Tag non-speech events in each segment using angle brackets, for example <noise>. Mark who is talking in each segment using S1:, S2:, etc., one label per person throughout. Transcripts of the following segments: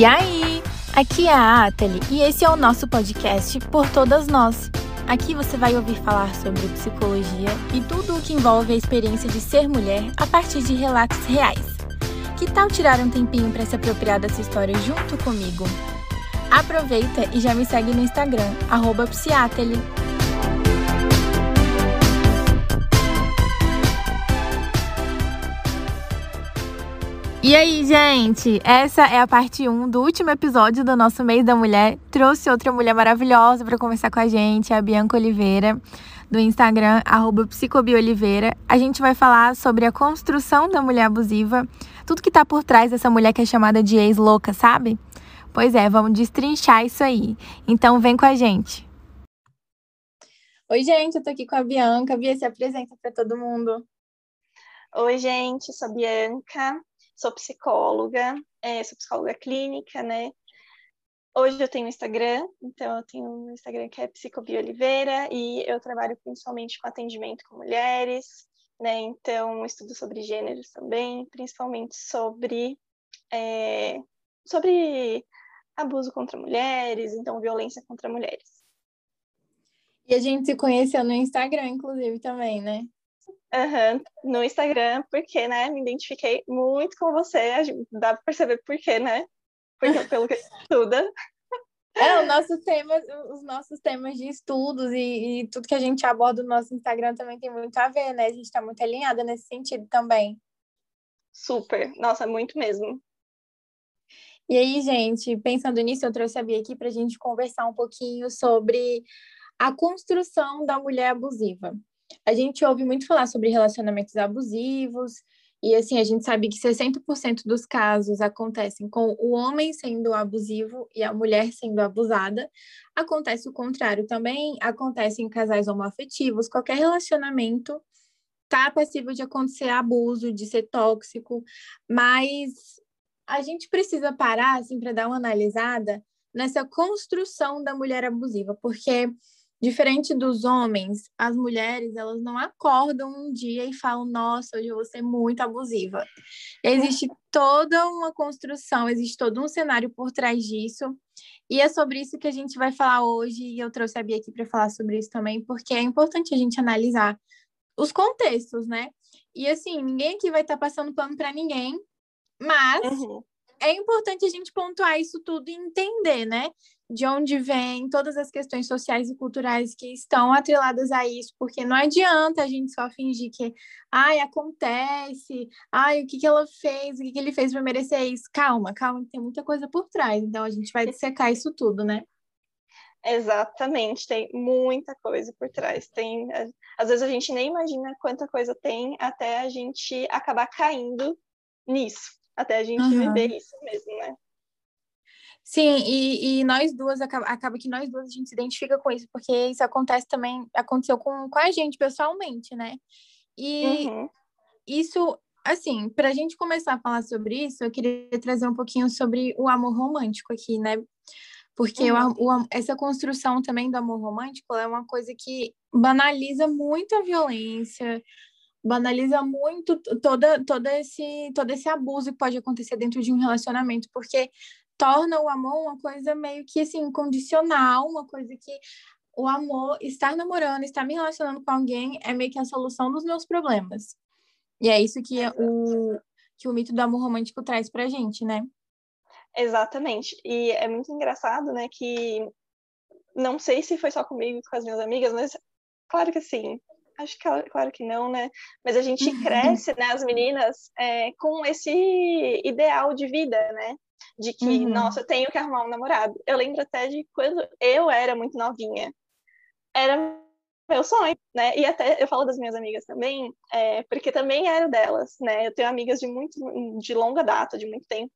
S1: E aí? Aqui é a Atali e esse é o nosso podcast Por Todas Nós. Aqui você vai ouvir falar sobre psicologia e tudo o que envolve a experiência de ser mulher a partir de relatos reais. Que tal tirar um tempinho para se apropriar dessa história junto comigo? Aproveita e já me segue no Instagram, arroba. E aí, gente? Essa é a parte 1 do último episódio do nosso Mês da Mulher. Trouxe outra mulher maravilhosa para conversar com a gente, a Bianca Oliveira, do Instagram, psicobioliveira. A gente vai falar sobre a construção da mulher abusiva, tudo que tá por trás dessa mulher que é chamada de ex-louca, sabe? Pois é, vamos destrinchar isso aí. Então vem com a gente. Oi, gente, eu tô aqui com a Bianca. Bia, se apresenta para todo mundo.
S2: Oi, gente, eu sou a Bianca sou psicóloga, é, sou psicóloga clínica, né? Hoje eu tenho Instagram, então eu tenho um Instagram que é Psicobioliveira e eu trabalho principalmente com atendimento com mulheres, né? Então estudo sobre gêneros também, principalmente sobre é, sobre abuso contra mulheres, então violência contra mulheres.
S1: E a gente se conheceu no Instagram, inclusive, também, né?
S2: Uhum, no Instagram, porque, né, me identifiquei muito com você, dá para perceber por quê, né? Porque, <laughs> pelo que estuda.
S1: É, o nosso tema, os nossos temas de estudos e, e, tudo que a gente aborda no nosso Instagram também tem muito a ver, né? A gente está muito alinhada nesse sentido também.
S2: Super, nossa, muito mesmo.
S1: E aí, gente, pensando nisso, eu trouxe a Bia aqui para a gente conversar um pouquinho sobre a construção da mulher abusiva a gente ouve muito falar sobre relacionamentos abusivos, e assim, a gente sabe que 60% dos casos acontecem com o homem sendo abusivo e a mulher sendo abusada. Acontece o contrário também, acontece em casais homoafetivos, qualquer relacionamento tá passível de acontecer abuso, de ser tóxico, mas a gente precisa parar assim para dar uma analisada nessa construção da mulher abusiva, porque Diferente dos homens, as mulheres, elas não acordam um dia e falam, nossa, hoje eu vou ser muito abusiva. Existe toda uma construção, existe todo um cenário por trás disso. E é sobre isso que a gente vai falar hoje, e eu trouxe a Bia aqui para falar sobre isso também, porque é importante a gente analisar os contextos, né? E assim, ninguém aqui vai estar tá passando pano para ninguém, mas uhum. É importante a gente pontuar isso tudo e entender, né? de onde vem todas as questões sociais e culturais que estão atreladas a isso, porque não adianta a gente só fingir que, ai, acontece, ai, o que, que ela fez, o que, que ele fez para merecer isso. Calma, calma, tem muita coisa por trás, então a gente vai dissecar isso tudo, né?
S2: Exatamente, tem muita coisa por trás. Tem, às vezes a gente nem imagina quanta coisa tem até a gente acabar caindo nisso, até a gente uhum. viver isso mesmo, né?
S1: Sim, e, e nós duas, acaba, acaba que nós duas a gente se identifica com isso, porque isso acontece também, aconteceu com, com a gente pessoalmente, né? E uhum. isso, assim, para a gente começar a falar sobre isso, eu queria trazer um pouquinho sobre o amor romântico aqui, né? Porque uhum. o, o, essa construção também do amor romântico é uma coisa que banaliza muito a violência, banaliza muito toda, toda esse, todo esse abuso que pode acontecer dentro de um relacionamento, porque torna o amor uma coisa meio que assim, condicional, uma coisa que o amor, estar namorando, estar me relacionando com alguém é meio que a solução dos meus problemas. E é isso que o, que o mito do amor romântico traz pra gente, né?
S2: Exatamente. E é muito engraçado, né, que não sei se foi só comigo e com as minhas amigas, mas claro que sim. Acho que claro que não, né? Mas a gente cresce, né, as meninas, é, com esse ideal de vida, né? de que, uhum. nossa, eu tenho que arrumar um namorado. Eu lembro até de quando eu era muito novinha. Era meu sonho, né? E até eu falo das minhas amigas também, é, porque também era delas, né? Eu tenho amigas de muito de longa data, de muito tempo,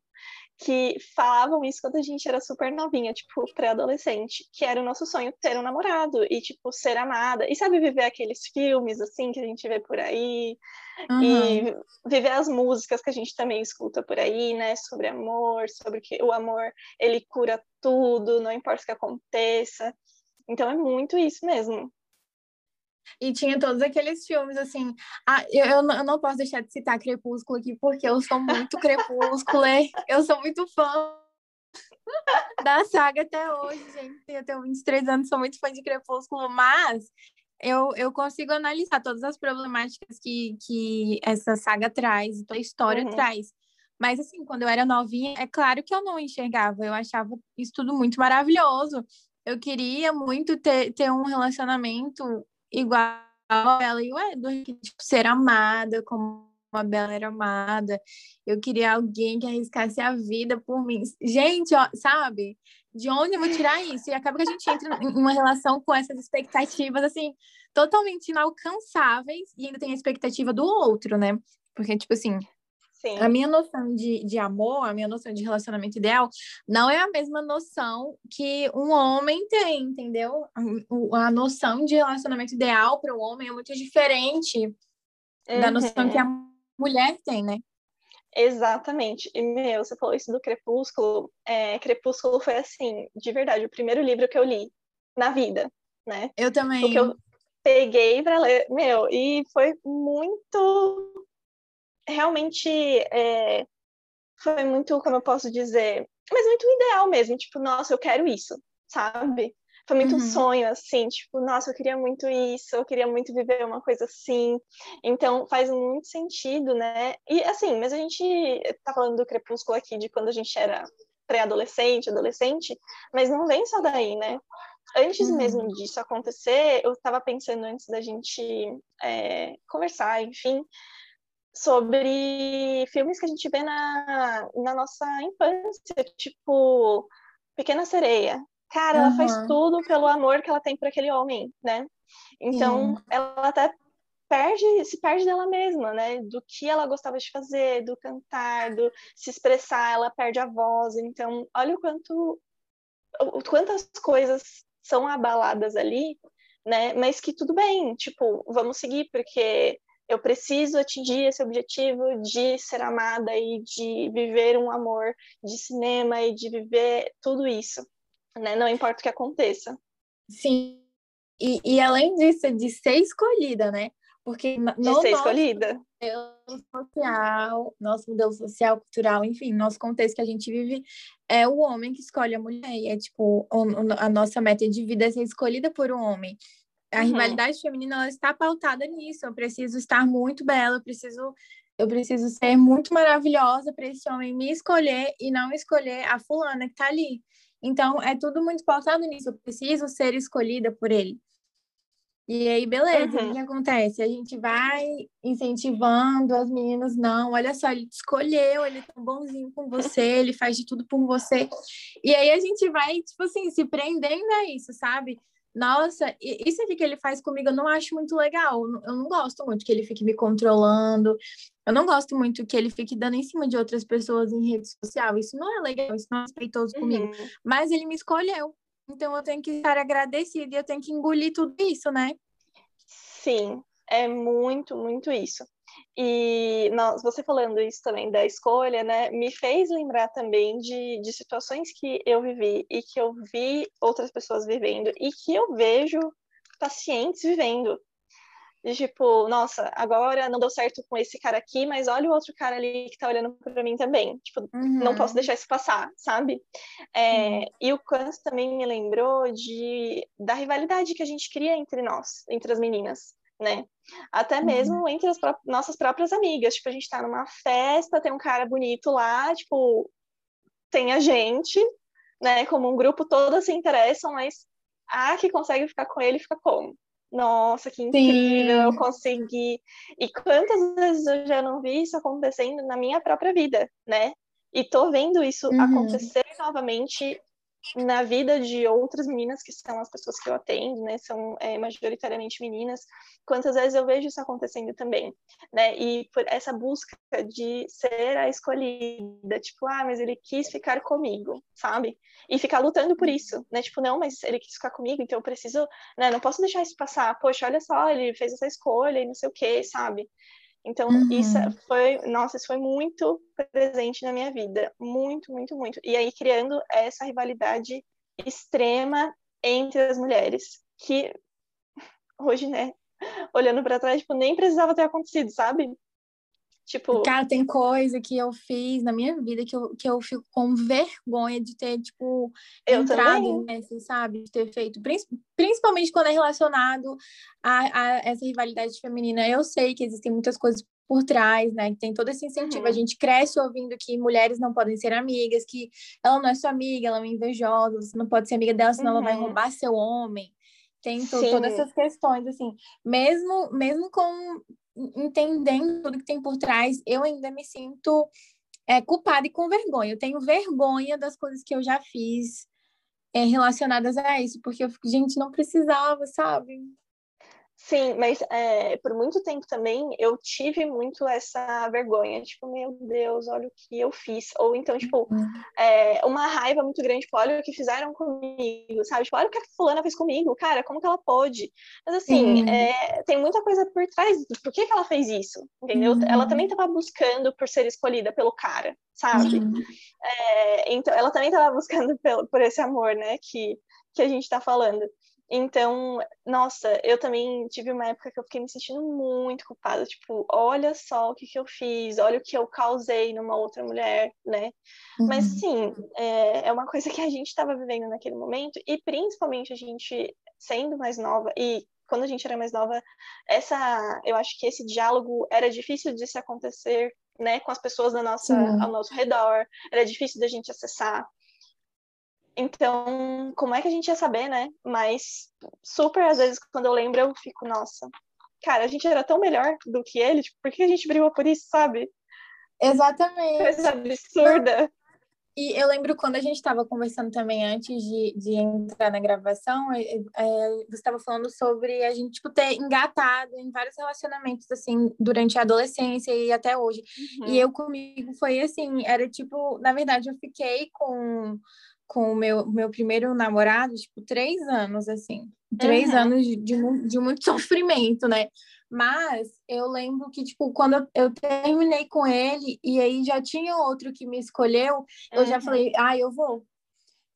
S2: que falavam isso quando a gente era super novinha, tipo, pré-adolescente, que era o nosso sonho ter um namorado e, tipo, ser amada. E sabe, viver aqueles filmes, assim, que a gente vê por aí, uhum. e viver as músicas que a gente também escuta por aí, né, sobre amor, sobre que o amor, ele cura tudo, não importa o que aconteça. Então é muito isso mesmo.
S1: E tinha todos aqueles filmes, assim. Ah, eu, eu, não, eu não posso deixar de citar Crepúsculo aqui, porque eu sou muito Crepúsculo, eu sou muito fã da saga até hoje, gente. Eu tenho 23 anos, sou muito fã de Crepúsculo, mas eu, eu consigo analisar todas as problemáticas que, que essa saga traz, toda a história uhum. traz. Mas, assim, quando eu era novinha, é claro que eu não enxergava, eu achava isso tudo muito maravilhoso. Eu queria muito ter, ter um relacionamento igual ela e o Edward, tipo, ser amada como a Bela era amada. Eu queria alguém que arriscasse a vida por mim. Gente, ó, sabe? De onde eu vou tirar isso? E acaba que a gente entra em uma relação com essas expectativas, assim, totalmente inalcançáveis e ainda tem a expectativa do outro, né? Porque, tipo assim, Sim. A minha noção de, de amor, a minha noção de relacionamento ideal, não é a mesma noção que um homem tem, entendeu? A, a noção de relacionamento ideal para o homem é muito diferente uhum. da noção que a uhum mulher tem, né?
S2: Exatamente. E, meu, você falou isso do Crepúsculo. É, Crepúsculo foi, assim, de verdade, o primeiro livro que eu li na vida, né?
S1: Eu também.
S2: Porque eu peguei para ler, meu, e foi muito. Realmente. É, foi muito, como eu posso dizer, mas muito ideal mesmo. Tipo, nossa, eu quero isso, sabe? Foi muito uhum. um sonho, assim, tipo, nossa, eu queria muito isso, eu queria muito viver uma coisa assim. Então, faz muito sentido, né? E, assim, mas a gente tá falando do crepúsculo aqui, de quando a gente era pré-adolescente, adolescente, mas não vem só daí, né? Antes uhum. mesmo disso acontecer, eu estava pensando antes da gente é, conversar, enfim, sobre filmes que a gente vê na, na nossa infância, tipo Pequena Sereia, Cara, ela faz tudo pelo amor que ela tem por aquele homem, né? Então, Sim. ela até perde, se perde dela mesma, né? Do que ela gostava de fazer, do cantar, do se expressar, ela perde a voz. Então, olha o quanto o, quantas coisas são abaladas ali, né? Mas que tudo bem, tipo, vamos seguir porque eu preciso atingir esse objetivo de ser amada e de viver um amor de cinema e de viver tudo isso né? Não importa o que aconteça.
S1: Sim. E, e além disso, de ser escolhida, né? Porque no
S2: de ser escolhida.
S1: modelo social, nosso modelo social, cultural, enfim, nosso contexto que a gente vive, é o homem que escolhe a mulher. E é tipo, a nossa meta de vida é ser escolhida por um homem. A uhum. rivalidade feminina ela está pautada nisso. Eu preciso estar muito bela, eu preciso eu preciso ser muito maravilhosa para esse homem me escolher e não escolher a fulana que está ali. Então, é tudo muito pautado nisso. Eu preciso ser escolhida por ele. E aí, beleza, uhum. o que acontece? A gente vai incentivando as meninas, não, olha só, ele te escolheu, ele é tão bonzinho com você, ele faz de tudo por você. E aí a gente vai, tipo assim, se prendendo a isso, sabe? Nossa, isso aqui que ele faz comigo eu não acho muito legal. Eu não gosto muito que ele fique me controlando. Eu não gosto muito que ele fique dando em cima de outras pessoas em rede social. Isso não é legal, isso não é respeitoso uhum. comigo. Mas ele me escolheu. Então eu tenho que estar agradecida e eu tenho que engolir tudo isso, né?
S2: Sim, é muito, muito isso. E nós, você falando isso também da escolha, né, me fez lembrar também de, de situações que eu vivi e que eu vi outras pessoas vivendo e que eu vejo pacientes vivendo. De tipo, nossa, agora não deu certo com esse cara aqui, mas olha o outro cara ali que tá olhando para mim também. Tipo, uhum. não posso deixar isso passar, sabe? É, uhum. E o Kant também me lembrou de, da rivalidade que a gente cria entre nós, entre as meninas né? Até uhum. mesmo uhum. entre as pró nossas próprias amigas. Tipo, a gente tá numa festa, tem um cara bonito lá, tipo, tem a gente, né? Como um grupo, todas se interessam, mas a que consegue ficar com ele fica como? Nossa, que incrível, Sim. eu consegui. E quantas vezes eu já não vi isso acontecendo na minha própria vida, né? E tô vendo isso uhum. acontecer novamente na vida de outras meninas, que são as pessoas que eu atendo, né, são é, majoritariamente meninas, quantas vezes eu vejo isso acontecendo também, né, e por essa busca de ser a escolhida, tipo, ah, mas ele quis ficar comigo, sabe, e ficar lutando por isso, né, tipo, não, mas ele quis ficar comigo, então eu preciso, né, não posso deixar isso passar, poxa, olha só, ele fez essa escolha e não sei o que, sabe, então, uhum. isso foi, nossa, isso foi muito presente na minha vida, muito, muito, muito. E aí criando essa rivalidade extrema entre as mulheres, que hoje, né, olhando para trás, tipo, nem precisava ter acontecido, sabe? Tipo.
S1: Cara, tem coisa que eu fiz na minha vida que eu, que eu fico com vergonha de ter, tipo,
S2: eu
S1: entrado nessa, sabe? De ter feito. Principalmente quando é relacionado a, a essa rivalidade feminina. Eu sei que existem muitas coisas por trás, né? Tem todo esse incentivo. Uhum. A gente cresce ouvindo que mulheres não podem ser amigas, que ela não é sua amiga, ela é invejosa, você não pode ser amiga dela, senão uhum. ela vai uhum. roubar seu homem. Tem todas essas questões, assim. Mesmo, mesmo com entendendo tudo que tem por trás, eu ainda me sinto é, culpada e com vergonha. Eu tenho vergonha das coisas que eu já fiz é, relacionadas a isso, porque eu fico, gente, não precisava, sabe?
S2: Sim, mas é, por muito tempo também eu tive muito essa vergonha, tipo, meu Deus, olha o que eu fiz. Ou então, tipo, é, uma raiva muito grande, tipo, olha o que fizeram comigo, sabe? Tipo, olha o que a fulana fez comigo, cara, como que ela pôde? Mas assim, uhum. é, tem muita coisa por trás por que, que ela fez isso, entendeu? Uhum. Ela também estava buscando por ser escolhida pelo cara, sabe? Uhum. Então, ela também estava <laughs> buscando pelo, por esse amor, né, que, que a gente está falando. Então, nossa, eu também tive uma época que eu fiquei me sentindo muito culpada, tipo, olha só o que, que eu fiz, olha o que eu causei numa outra mulher, né? Uhum. Mas sim, é, é uma coisa que a gente estava vivendo naquele momento, e principalmente a gente sendo mais nova, e quando a gente era mais nova, essa, eu acho que esse diálogo era difícil de se acontecer, né, com as pessoas da nossa, ao nosso redor, era difícil da gente acessar. Então, como é que a gente ia saber, né? Mas super, às vezes, quando eu lembro, eu fico, nossa, cara, a gente era tão melhor do que ele, tipo, por que a gente brigou por isso, sabe?
S1: Exatamente.
S2: Coisa absurda.
S1: E eu lembro quando a gente estava conversando também antes de, de entrar na gravação, é, é, você estava falando sobre a gente tipo, ter engatado em vários relacionamentos assim durante a adolescência e até hoje. Uhum. E eu comigo foi assim, era tipo, na verdade eu fiquei com com o meu, meu primeiro namorado, tipo, três anos, assim. Três uhum. anos de, de, de, muito <laughs> sofrimento, né? Mas eu lembro que, tipo, quando eu, terminei com ele e aí já tinha outro que me escolheu, eu uhum. já falei, ah, eu vou.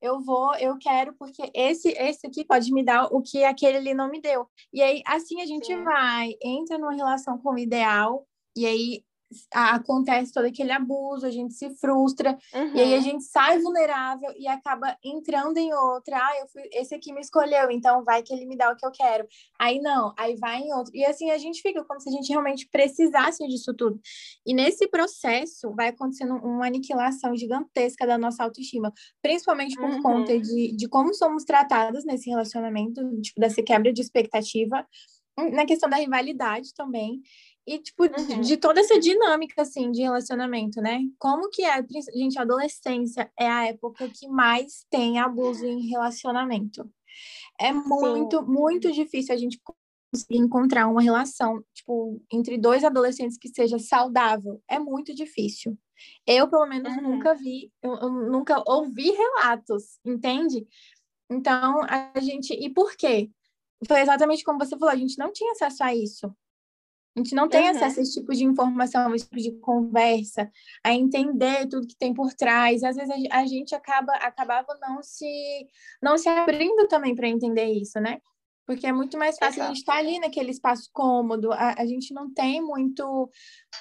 S1: Eu vou, eu quero, porque esse, esse aqui pode me dar o que aquele ali não me deu. E aí, assim a gente Sim. vai, entra numa relação com o ideal, e aí acontece todo aquele abuso, a gente se frustra, uhum. e aí a uhum. gente sai vulnerável e acaba entrando em outra. Ah, eu fui, esse aqui me escolheu, então vai que ele me dá o que eu quero. Aí não, aí vai em outro. E assim a gente fica como se a gente realmente precisasse disso tudo. E nesse processo vai acontecendo uma aniquilação gigantesca da nossa autoestima, principalmente por uhum. conta de, de como somos tratadas nesse relacionamento, tipo, dessa quebra de expectativa, na questão da rivalidade também. E, tipo, uhum. de, de, toda essa dinâmica, assim, de relacionamento, né? Como que é, gente, a adolescência é a época que mais tem abuso em relacionamento. É muito, Sim. muito difícil a gente conseguir encontrar uma relação, tipo, entre dois adolescentes que seja saudável. É muito difícil. Eu, pelo menos, uhum. nunca vi, eu, eu nunca ouvi relatos, entende? Então, a gente. E por quê? Foi exatamente como você falou, a gente não tinha acesso a isso. A gente não tem uhum. acesso a esse tipo de informação, a esse tipo de conversa, a entender tudo que tem por trás. Às vezes a gente acaba acabava não se não se abrindo também para entender isso, né? Porque é muito mais fácil Exato. a gente estar tá ali naquele espaço cômodo. A, a, gente não tem muito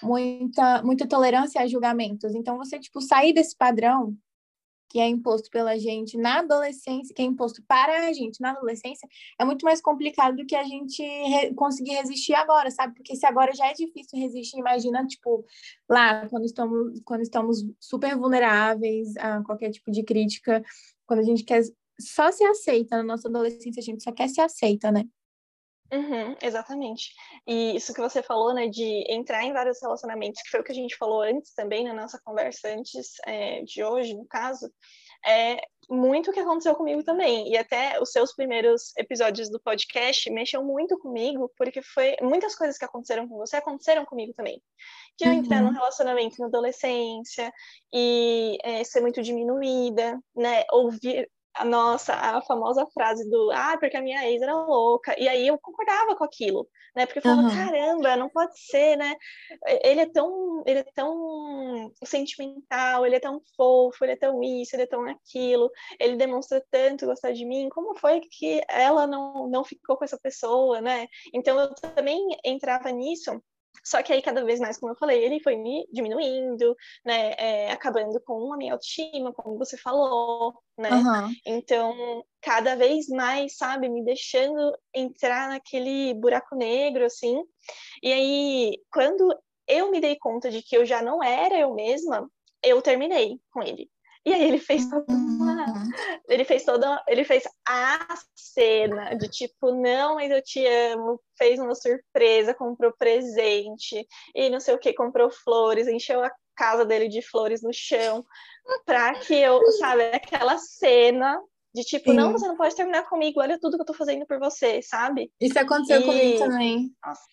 S1: muita muita tolerância a julgamentos. Então você tipo sair desse padrão que é imposto pela gente na adolescência, que é imposto para a gente na adolescência, é muito mais complicado do que a gente re conseguir resistir agora, sabe? Porque se agora já é difícil resistir, imagina, tipo, lá, quando estamos, quando estamos super vulneráveis a qualquer tipo de crítica, quando a gente quer só se aceita na nossa adolescência, a gente só quer se aceita, né?
S2: Uhum, exatamente. E isso que você falou, né, de entrar em vários relacionamentos, que foi o que a gente falou antes também na nossa conversa antes é, de hoje, no caso, é muito o que aconteceu comigo também. E até os seus primeiros episódios do podcast mexeu muito comigo, porque foi muitas coisas que aconteceram com você aconteceram comigo também. De eu uhum. entrar num relacionamento na adolescência e é, ser muito diminuída, né, ouvir a nossa, a famosa frase do ah, porque a minha ex era louca. E aí eu concordava com aquilo, né? Porque eu falava, uhum. caramba, não pode ser, né? Ele é tão, ele é tão sentimental, ele é tão fofo, ele é tão isso, ele é tão aquilo, ele demonstra tanto gostar de mim. Como foi que ela não, não ficou com essa pessoa, né? Então eu também entrava nisso Só que aí, cada vez mais, como eu falei, ele foi me diminuindo, né? É, acabando com a minha autoestima, como você falou, né? Uhum. Então, cada vez mais, sabe, me deixando entrar naquele buraco negro, assim. E aí, quando eu me dei conta de que eu já não era eu mesma, eu terminei com ele. E aí ele fez toda uma... Uhum. Ele fez toda. Ele fez a cena de tipo, não, mas eu te amo. Fez uma surpresa, comprou presente e não sei o que, comprou flores, encheu a casa dele de flores no chão. Pra que eu, sabe, aquela cena de tipo, Sim. não, você não pode terminar comigo, olha tudo que eu tô fazendo por você, sabe?
S1: Isso aconteceu e... comigo também. Nossa.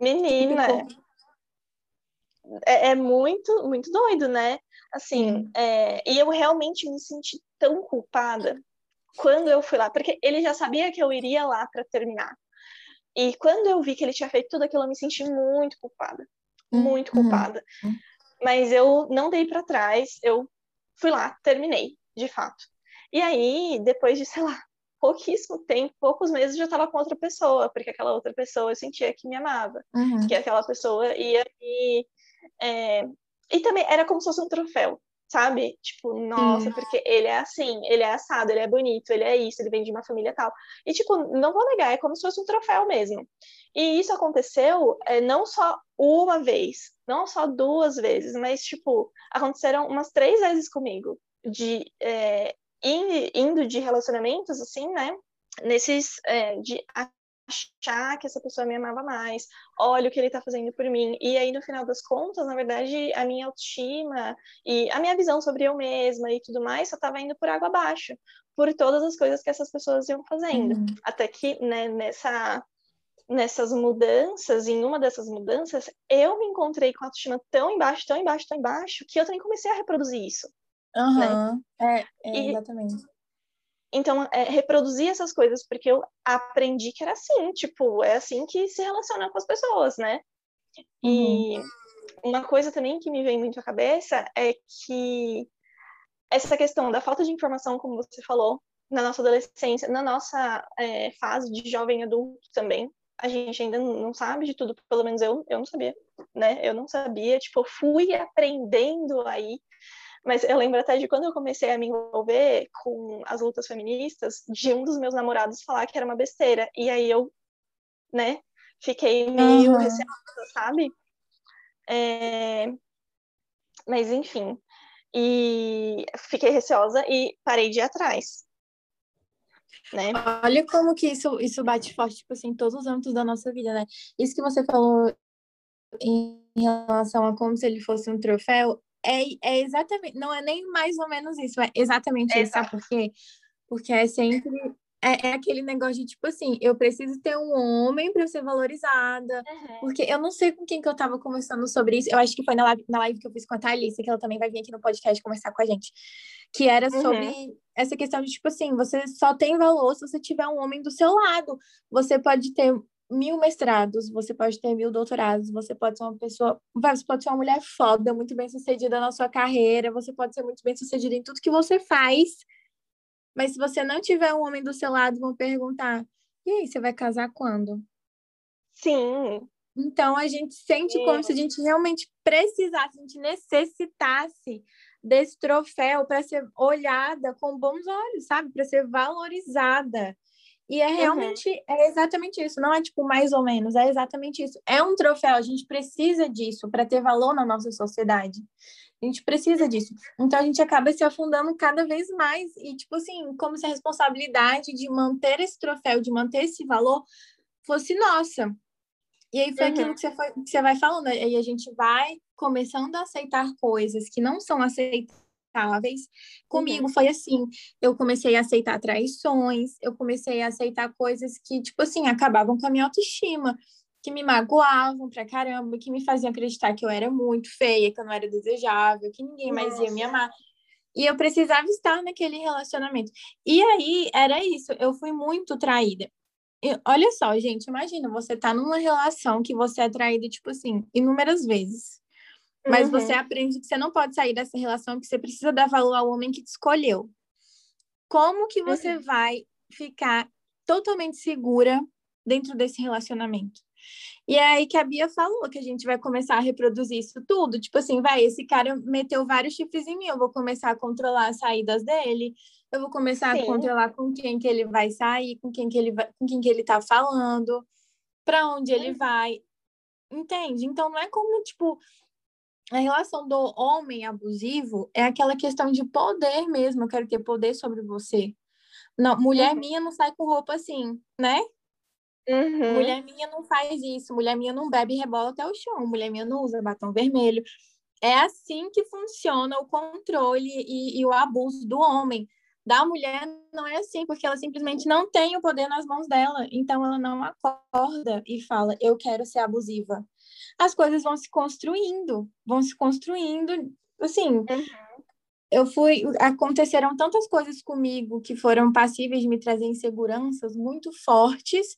S2: Menina, é, é, muito, muito doido, né? Assim, é, e eu realmente me senti tão culpada quando eu fui lá, porque ele já sabia que eu iria lá para terminar. E quando eu vi que ele tinha feito tudo aquilo, eu me senti muito culpada, muito uhum. culpada. Mas eu não dei para trás, eu fui lá, terminei, de fato. E aí, depois de, sei lá, pouquíssimo tempo, poucos meses, já estava com outra pessoa, porque aquela outra pessoa eu sentia que me amava, uhum. que aquela pessoa ia me é, e também era como se fosse um troféu, sabe? Tipo, nossa, Sim. porque ele é assim, ele é assado, ele é bonito, ele é isso, ele vem de uma família tal. E, tipo, não vou negar, é como se fosse um troféu mesmo. E isso aconteceu é, não só uma vez, não só duas vezes, mas, tipo, aconteceram umas três vezes comigo, de é, indo de relacionamentos, assim, né? Nesses, é, de achar que essa pessoa me amava mais, olha o que ele está fazendo por mim. E aí, no final das contas, na verdade, a minha autoestima e a minha visão sobre eu mesma e tudo mais só estava indo por água abaixo, por todas as coisas que essas pessoas iam fazendo. Uhum. Até que, né, nessa nessas mudanças, em uma dessas mudanças, eu me encontrei com a autoestima tão embaixo, tão embaixo, tão embaixo, que eu também comecei a reproduzir isso.
S1: Uhum. Né? É, é, exatamente. E,
S2: então, é, reproduzir essas coisas, porque eu aprendi que era assim, tipo, é assim que se relaciona com as pessoas, né? E uhum. uma coisa também que me vem muito à cabeça é que essa questão da falta de informação, como você falou, na nossa adolescência, na nossa é, fase de jovem adulto também, a gente ainda não sabe de tudo, pelo menos eu, eu não sabia, né? Eu não sabia, tipo, eu fui aprendendo aí mas eu lembro até de quando eu comecei a me envolver com as lutas feministas, de um dos meus namorados falar que era uma besteira. E aí eu, né, fiquei meio uhum. receosa, sabe? É... Mas enfim. E fiquei receosa e parei de ir atrás. Né?
S1: Olha como que isso, isso bate forte, tipo assim, em todos os âmbitos da nossa vida, né? Isso que você falou em relação a como se ele fosse um troféu, é, é exatamente, não é nem mais ou menos isso, é exatamente é isso, sabe por quê? Porque é sempre é, é, aquele negócio de tipo assim, eu preciso ter um homem para ser valorizada. Uhum. Porque eu não sei com quem que eu tava conversando sobre isso. Eu acho que foi na live, na live que eu fiz com a Thalissa, que ela também vai vir aqui no podcast conversar com a gente. Que era uhum. sobre essa questão de, tipo assim, você só tem valor se você tiver um homem do seu lado. Você pode ter mil mestrados, você pode ter mil doutorados, você pode ser uma pessoa, você pode ser uma mulher foda, muito bem sucedida na sua carreira, você pode ser muito bem sucedida em tudo que você faz, mas se você não tiver um homem do seu lado, vão perguntar: e aí, você vai casar quando?
S2: Sim.
S1: Então a gente sente Sim. como se a gente realmente precisasse, a gente necessitasse desse troféu para ser olhada com bons olhos, sabe? Para ser valorizada. E é realmente, uhum. é exatamente isso. Não é tipo mais ou menos, é exatamente isso. É um troféu, a gente precisa disso para ter valor na nossa sociedade. A gente precisa disso. Então a gente acaba se afundando cada vez mais e tipo assim, como se a responsabilidade de manter esse troféu, de manter esse valor fosse nossa. E aí foi uhum. aquilo que você, foi, que você vai falando, aí a gente vai começando a aceitar coisas que não são aceitáveis aceitáveis. Comigo uhum. foi assim, eu comecei a aceitar traições, eu comecei a aceitar coisas que, tipo assim, acabavam com a minha autoestima, que me magoavam pra caramba, que me faziam acreditar que eu era muito feia, que eu não era desejável, que ninguém mais ia me amar. E eu precisava estar naquele relacionamento. E aí, era isso, eu fui muito traída. E, olha só, gente, imagina, você tá numa relação que você é traída, tipo assim, inúmeras vezes. Mas uhum. você aprende que você não pode sair dessa relação, que você precisa dar valor ao homem que te escolheu. Como que você uhum. vai ficar totalmente segura dentro desse relacionamento? E é aí que a Bia falou que a gente vai começar a reproduzir isso tudo. Tipo assim, vai, esse cara meteu vários chifres em mim, eu vou começar a controlar as saídas dele, eu vou começar Sim. a controlar com quem que ele vai sair, com quem que ele vai, com quem que ele tá falando, para onde ele vai. Entende? Então não é como, tipo, a relação do homem abusivo é aquela questão de poder mesmo. Eu quero ter poder sobre você. Não, mulher uhum. minha não sai com roupa assim, né? Uhum. Mulher minha não faz isso, mulher minha não bebe e rebola até o chão, mulher minha não usa batom vermelho. É assim que funciona o controle e, e o abuso do homem. Da mulher não é assim, porque ela simplesmente não tem o poder nas mãos dela. Então ela não acorda e fala, eu quero ser abusiva. As coisas vão se construindo, vão se construindo, assim. Uhum. Eu fui, aconteceram tantas coisas comigo que foram passíveis de me trazer inseguranças muito fortes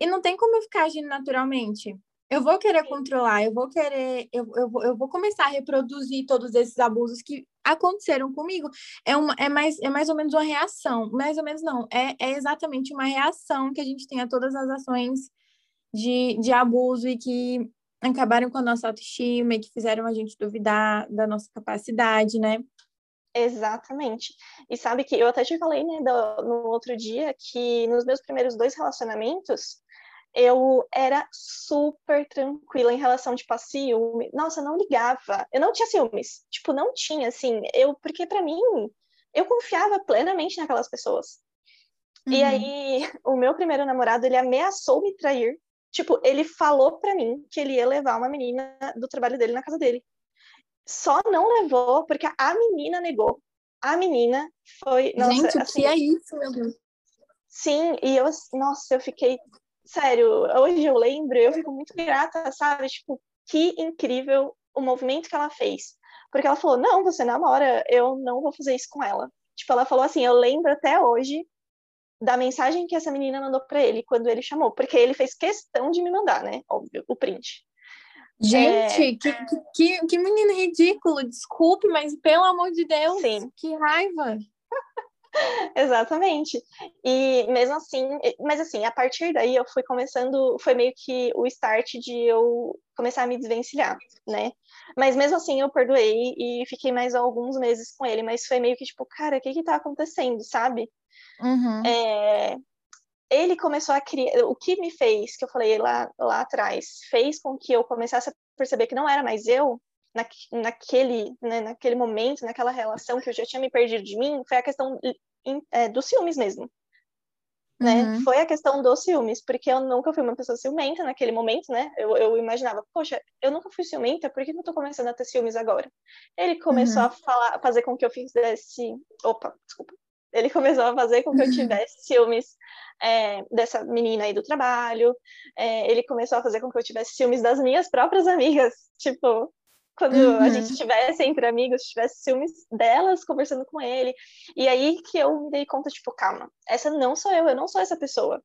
S1: e não tem como eu ficar agindo naturalmente. Eu vou querer controlar, eu vou querer, eu, eu, vou, eu vou começar a reproduzir todos esses abusos que aconteceram comigo. É, uma, é, mais, é mais ou menos uma reação, mais ou menos não, é, é exatamente uma reação que a gente tem a todas as ações de, de abuso e que acabaram com a nossa autoestima e que fizeram a gente duvidar da nossa capacidade, né?
S2: Exatamente. E sabe que eu até te falei, né, do, no outro dia, que nos meus primeiros dois relacionamentos, eu era super tranquila em relação, tipo, a ciúme. Nossa, eu não ligava. Eu não tinha ciúmes. Tipo, não tinha, assim. Eu, porque para mim, eu confiava plenamente naquelas pessoas. Uhum. E aí, <laughs> o meu primeiro namorado, ele ameaçou me trair. Tipo, ele falou para mim que ele ia levar uma menina do trabalho dele na casa dele. Só não levou porque a menina negou. A menina foi.
S1: Nossa, Gente, assim, o que é isso, meu Deus?
S2: Sim, e eu, nossa, eu fiquei sério, hoje eu lembro, eu fico muito grata, sabe? Tipo, que incrível o movimento que ela fez. Porque ela falou: não, você namora, eu não vou fazer isso com ela. Tipo, ela falou assim: eu lembro até hoje da mensagem que essa menina mandou para ele quando ele chamou, porque ele fez questão de me mandar, né? Óbvio, o print.
S1: Gente, é... que, que, que menino ridículo, desculpe, mas pelo amor de Deus, Sim. que raiva. <laughs>
S2: Exatamente. E mesmo assim, mas assim, a partir daí eu fui começando, foi meio que o start de eu começar a me desvencilhar, né? Mas mesmo assim eu perdoei e fiquei mais alguns meses com ele, mas foi meio que tipo, cara, o que que tá acontecendo, sabe? Uhum. É, ele começou a criar, o que me fez, que eu falei lá, lá atrás, fez com que eu começasse a perceber que não era mais eu, na, naquele, né, naquele momento, naquela relação que eu já tinha me perdido de mim, foi a questão é, dos ciúmes mesmo. Né? Uhum. Foi a questão dos ciúmes, porque eu nunca fui uma pessoa ciumenta naquele momento, né? Eu, eu imaginava, poxa, eu nunca fui ciumenta, por que eu tô começando a ter ciúmes agora? Ele começou uhum. a falar, fazer com que eu fizesse. Opa, desculpa. Ele começou a fazer com que eu tivesse ciúmes é, dessa menina aí do trabalho. É, ele começou a fazer com que eu tivesse ciúmes das minhas próprias amigas. Tipo, quando uhum. a gente estivesse entre amigos, tivesse ciúmes delas conversando com ele. E aí que eu me dei conta, tipo, calma, essa não sou eu, eu não sou essa pessoa,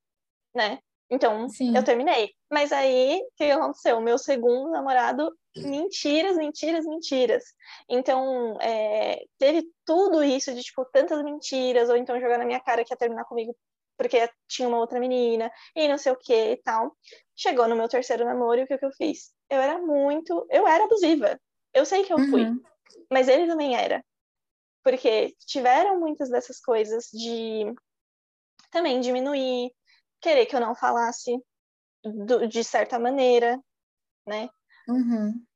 S2: né? Então, Sim. eu terminei. Mas aí, o que aconteceu? O meu segundo namorado, mentiras, mentiras, mentiras. Então, é, teve tudo isso de, tipo, tantas mentiras, ou então jogar na minha cara que ia terminar comigo porque tinha uma outra menina, e não sei o que e tal. Chegou no meu terceiro namoro, e o que, que eu fiz? Eu era muito. Eu era abusiva. Eu sei que eu fui, uhum. mas ele também era. Porque tiveram muitas dessas coisas de também diminuir, querer que eu não falasse do, de certa maneira, né? Uhum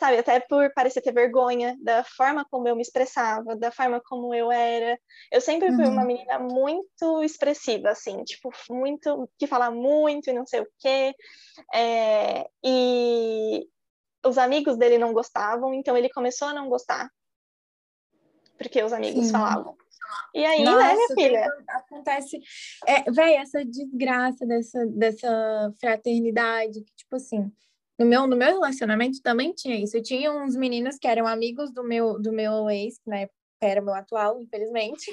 S2: sabe, até por parecer ter vergonha da forma como eu me expressava, da forma como eu era. Eu sempre fui uhum. uma menina muito expressiva, assim, tipo, muito, que fala muito e não sei o quê. É, e os amigos dele não gostavam, então ele começou a não gostar. Porque os amigos Sim. falavam. E aí, Nossa, né, minha filha?
S1: Acontece. É, véi, essa desgraça dessa, dessa fraternidade, que, tipo assim, no meu, no meu relacionamento também tinha isso. Eu tinha uns meninos que eram amigos do meu, do meu ex, que na época era meu atual, infelizmente.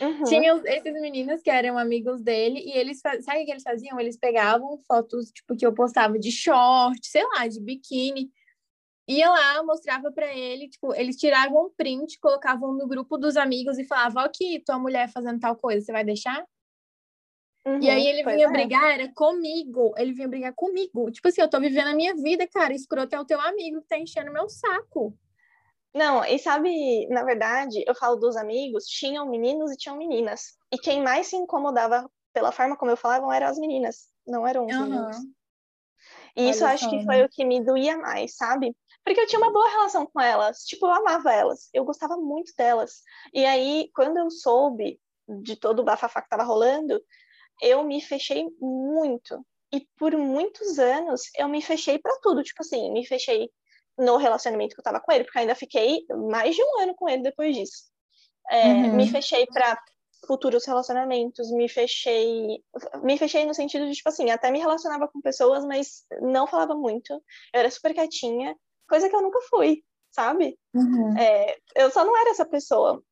S1: Uhum. Tinha esses meninos que eram amigos dele e eles, sabe o que eles faziam? Eles pegavam fotos, tipo, que eu postava de short, sei lá, de biquíni. Ia lá, mostrava para ele, tipo, eles tiravam um print, colocavam no grupo dos amigos e falavam, ó aqui, tua mulher fazendo tal coisa, você vai deixar? Uhum, e aí ele vinha é. brigar, era comigo. Ele vinha brigar comigo. Tipo assim, eu tô vivendo a minha vida, cara. Escroto é o teu amigo que tá enchendo meu saco.
S2: Não, e sabe, na verdade, eu falo dos amigos, tinham meninos e tinham meninas. E quem mais se incomodava pela forma como eu falava eram as meninas, não eram os uhum. meninos. E isso acho que foi né? o que me doía mais, sabe? Porque eu tinha uma boa relação com elas. Tipo, eu amava elas. Eu gostava muito delas. E aí, quando eu soube de todo o bafafá que tava rolando, eu me fechei muito. E por muitos anos eu me fechei para tudo. Tipo assim, me fechei no relacionamento que eu tava com ele, porque ainda fiquei mais de um ano com ele depois disso. É, uhum. Me fechei para futuros relacionamentos, me fechei, me fechei no sentido de tipo assim, até me relacionava com pessoas, mas não falava muito. Eu era super quietinha, coisa que eu nunca fui, sabe? Uhum. É, eu só não era essa pessoa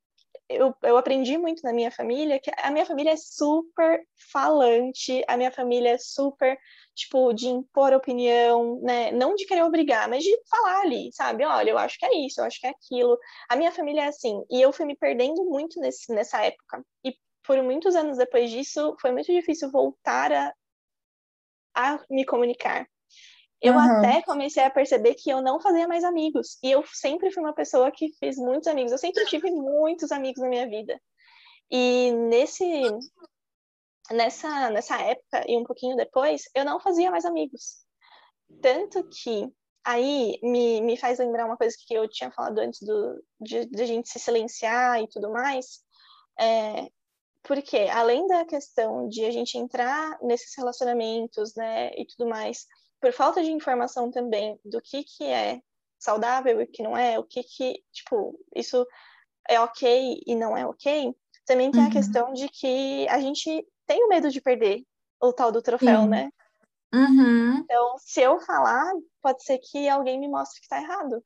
S2: eu, eu aprendi muito na minha família que a minha família é super falante, a minha família é super, tipo, de impor opinião, né? Não de querer obrigar, mas de falar ali, sabe? Olha, eu acho que é isso, eu acho que é aquilo. A minha família é assim, e eu fui me perdendo muito nesse, nessa época. E por muitos anos depois disso, foi muito difícil voltar a, a me comunicar. Eu uhum. até comecei a perceber que eu não fazia mais amigos. E eu sempre fui uma pessoa que fez muitos amigos. Eu sempre tive muitos amigos na minha vida. E nesse nessa nessa época e um pouquinho depois, eu não fazia mais amigos. Tanto que aí me, me faz lembrar uma coisa que eu tinha falado antes do, de, de a gente se silenciar e tudo mais. É, porque além da questão de a gente entrar nesses relacionamentos, né, e tudo mais, por falta de informação também do que que é saudável e o que não é, o que que, tipo, isso é ok e não é ok, também tem uhum. a questão de que a gente tem o medo de perder o tal do troféu, Sim. né?
S1: Uhum.
S2: Então, se eu falar, pode ser que alguém me mostre que tá errado.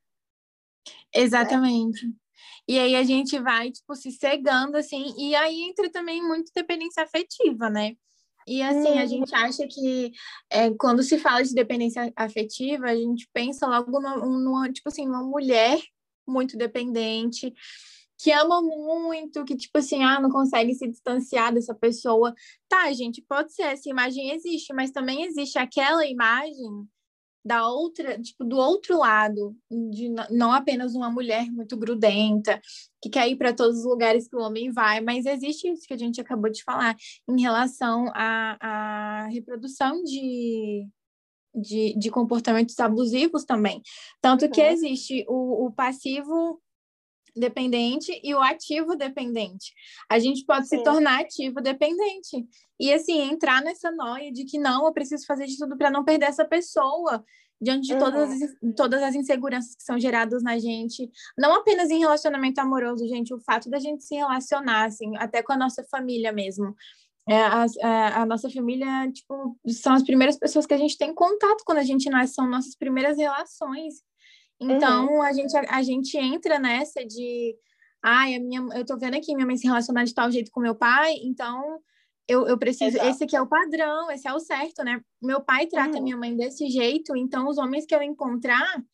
S1: Exatamente. Né? E aí a gente vai, tipo, se cegando, assim, e aí entra também muito dependência afetiva, né? E assim, a gente acha que é, quando se fala de dependência afetiva, a gente pensa logo numa, numa, tipo assim, uma mulher muito dependente, que ama muito, que tipo assim, ah, não consegue se distanciar dessa pessoa. Tá, gente, pode ser, essa imagem existe, mas também existe aquela imagem da outra, tipo, do outro lado, de não apenas uma mulher muito grudenta, que quer ir para todos os lugares que o homem vai, mas existe isso que a gente acabou de falar em relação à, à reprodução de, de, de, comportamentos abusivos também. Tanto que uhum. existe o, o passivo dependente e o ativo dependente. A gente pode Sim. se tornar ativo dependente. E assim, entrar nessa noia de que não, eu preciso fazer de tudo para não perder essa pessoa, diante de uhum. todas, as, todas as inseguranças que são geradas na gente, não apenas em relacionamento amoroso, gente, o fato da gente se relacionar, assim, até com a nossa família mesmo. É, a, a, a, nossa família, tipo, são as primeiras pessoas que a gente tem contato quando a gente nasce, são nossas primeiras relações. Então, uhum. a, gente, a, a, gente entra nessa de, ai, a minha, eu tô vendo aqui minha mãe se relacionar de tal jeito com meu pai, então eu, eu preciso, Exato. esse aqui é o padrão, esse é o certo, né? Meu pai trata uhum. minha mãe desse jeito, então os homens que eu encontrar,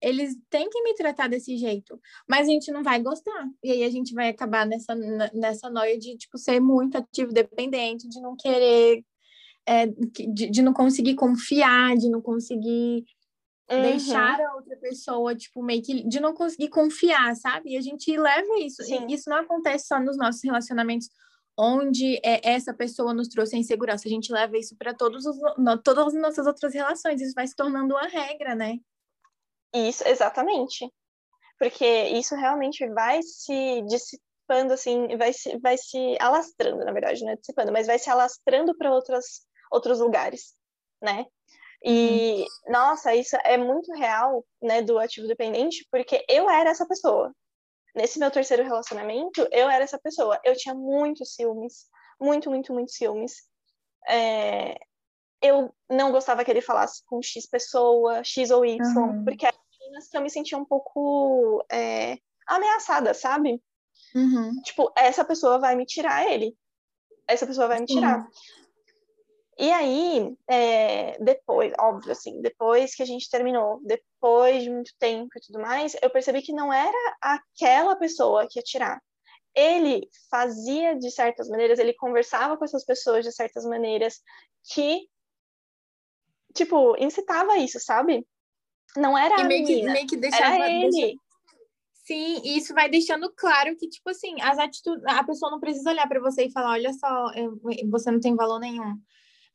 S1: eles têm que me tratar desse jeito, mas a gente não vai gostar. E aí a gente vai acabar nessa, nessa noia de, tipo, ser muito ativo dependente, de não querer, é, de, de não conseguir confiar, de não conseguir Uhum. Deixar a outra pessoa, tipo, meio que de não conseguir confiar, sabe? E a gente leva isso. Sim. E isso não acontece só nos nossos relacionamentos onde é, essa pessoa nos trouxe a insegurança. A gente leva isso para todas as nossas outras relações. Isso vai se tornando uma regra, né?
S2: Isso, exatamente. Porque isso realmente vai se dissipando, assim, vai se, vai se alastrando, na verdade, não é dissipando, mas vai se alastrando para outros lugares, né? E, uhum. nossa, isso é muito real, né, do ativo dependente, porque eu era essa pessoa. Nesse meu terceiro relacionamento, eu era essa pessoa. Eu tinha muitos ciúmes, muito, muito, muito ciúmes. É... Eu não gostava que ele falasse com X pessoa, X ou Y, uhum. porque eram meninas que eu me sentia um pouco é... ameaçada, sabe?
S1: Uhum.
S2: Tipo, essa pessoa vai me tirar ele. Essa pessoa vai me tirar. E aí, é, depois, óbvio, assim, depois que a gente terminou, depois de muito tempo e tudo mais, eu percebi que não era aquela pessoa que ia tirar. ele fazia de certas maneiras, ele conversava com essas pessoas de certas maneiras que, tipo, incitava isso, sabe? Não era
S1: e
S2: a
S1: meio
S2: menina,
S1: que, meio que deixava,
S2: era ele.
S1: deixa- Sim, e isso vai deixando claro que, tipo assim, as atitudes, a pessoa não precisa olhar para você e falar, olha só, eu- você não tem valor nenhum.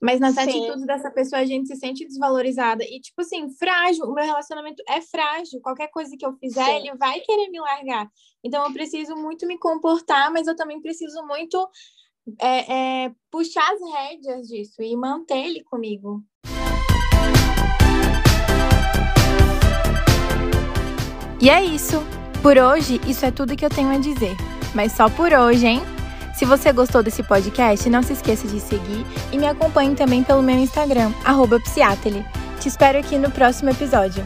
S1: Mas nas
S2: Sim.
S1: atitudes dessa pessoa a gente se sente desvalorizada. E, tipo assim, frágil, o meu relacionamento é frágil. Qualquer coisa que eu fizer,
S2: Sim.
S1: ele vai querer me largar. Então eu preciso muito me comportar, mas eu também preciso muito é, é, puxar as rédeas disso e manter ele comigo. E é isso. Por hoje, isso é tudo que eu tenho a dizer. Mas só por hoje, hein? Se você gostou desse podcast, não se esqueça de seguir e me acompanhe também pelo meu Instagram, Psiatele. Te espero aqui no próximo episódio.